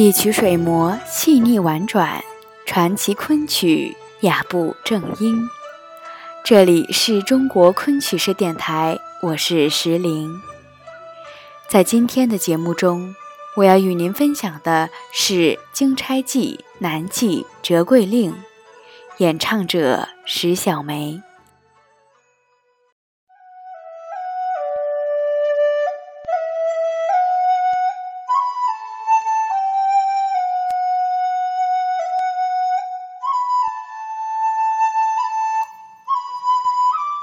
一曲水磨细腻婉转，传奇昆曲雅步正音。这里是中国昆曲社电台，我是石玲。在今天的节目中，我要与您分享的是《金钗记·南记·折桂令》，演唱者石小梅。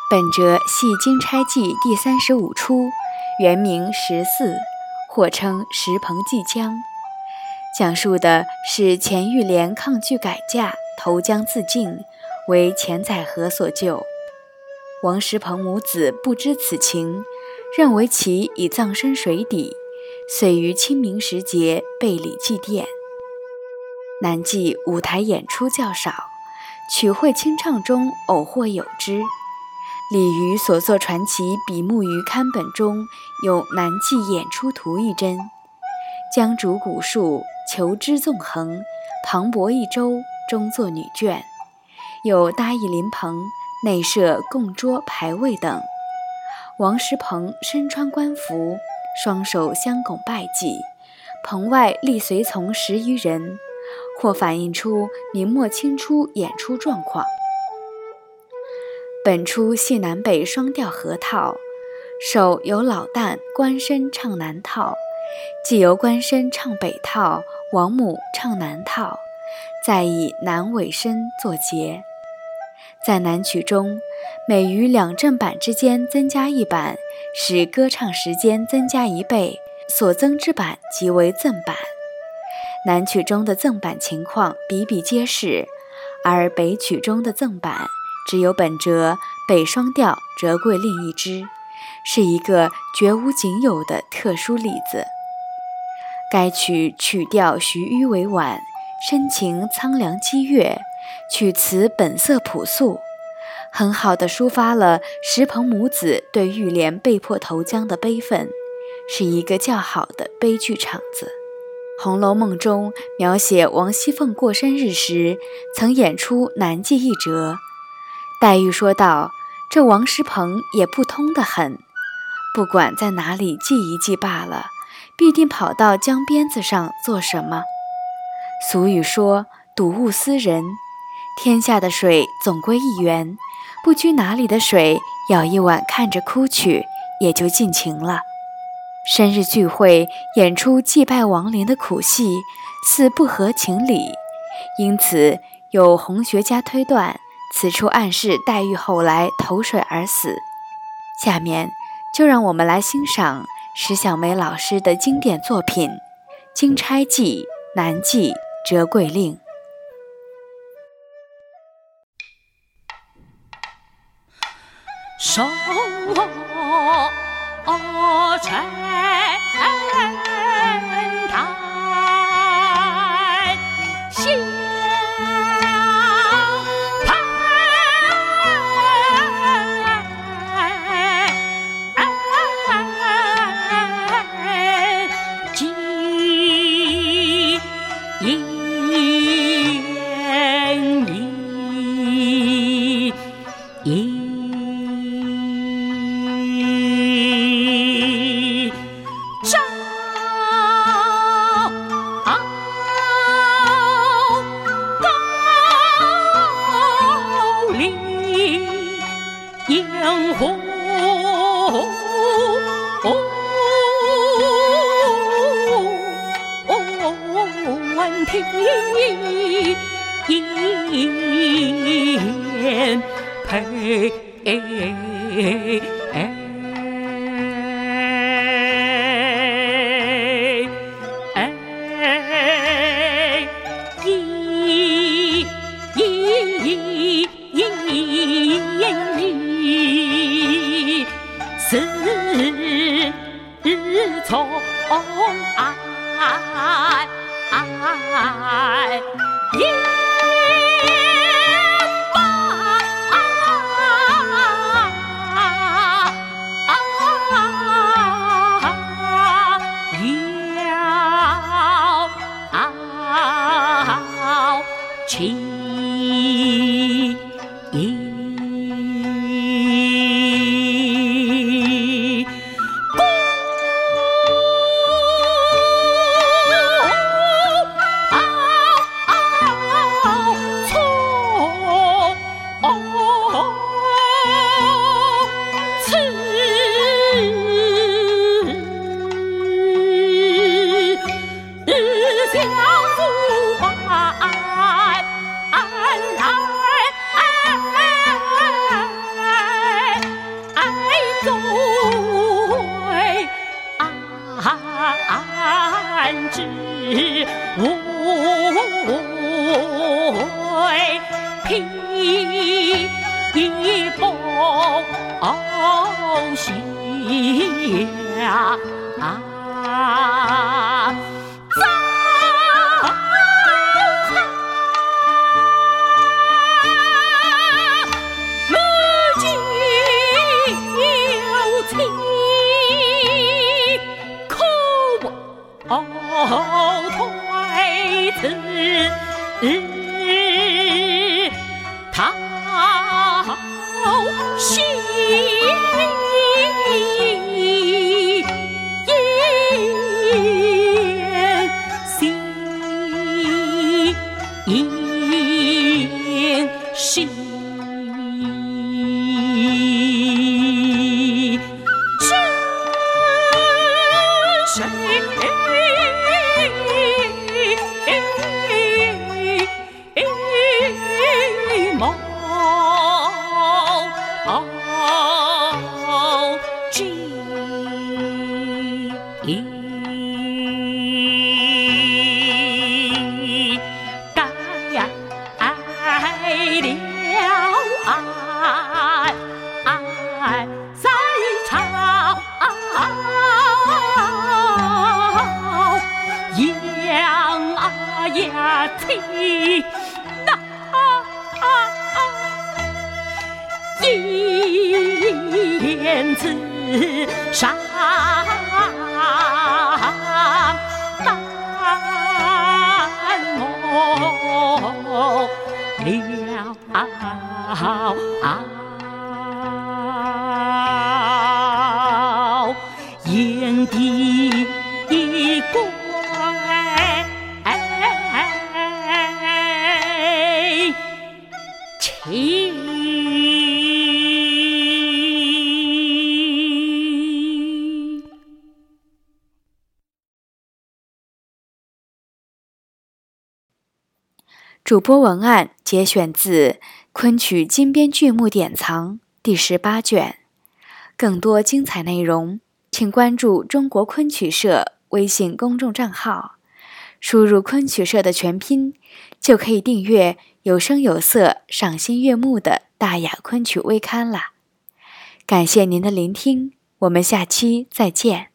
本折系《金钗记》第三十五出，原名十四，或称石棚记江，讲述的是钱玉莲抗拒改嫁，投江自尽，为钱载和所救。王石鹏母子不知此情，认为其已葬身水底，遂于清明时节备礼祭奠。南记舞台演出较少，曲会清唱中偶或有之。李渔所作传奇笔木鱼刊本中有南记演出图一帧，江竹古树，求枝纵横，磅礴一周，中作女眷，有搭一灵棚，内设供桌牌位等。王石鹏身穿官服，双手相拱拜祭，棚外立随从十余人，或反映出明末清初演出状况。本出系南北双调合套，首由老旦官身唱南套，既由官身唱北套，王母唱南套，再以南尾身作结。在南曲中，每于两正板之间增加一板，使歌唱时间增加一倍，所增之板即为赠板。南曲中的赠板情况比比皆是，而北曲中的赠板。只有本折北双调折桂令一支，是一个绝无仅有的特殊例子。该曲曲调徐迂委婉，深情苍凉激越，曲词本色朴素，很好的抒发了石鹏母子对玉莲被迫投江的悲愤，是一个较好的悲剧场子。《红楼梦》中描写王熙凤过生日时，曾演出南记一折。黛玉说道：“这王石鹏也不通得很，不管在哪里祭一祭罢了，必定跑到江边子上做什么？俗语说‘睹物思人’，天下的水总归一源，不拘哪里的水，舀一碗看着哭去，也就尽情了。生日聚会演出祭拜亡灵的苦戏，似不合情理，因此有红学家推断。”此处暗示黛玉后来投水而死。下面就让我们来欣赏石小梅老师的经典作品《金钗记·南记·折桂令》。手江湖问天，焉配？宠爱。爱思相不凡人哎安之无为披一蓬拆。天配。燕子上南梦了。主播文案节选自《昆曲金编剧目典藏》第十八卷，更多精彩内容，请关注中国昆曲社微信公众账号，输入“昆曲社”的全拼，就可以订阅有声有色、赏心悦目的大雅昆曲微刊了。感谢您的聆听，我们下期再见。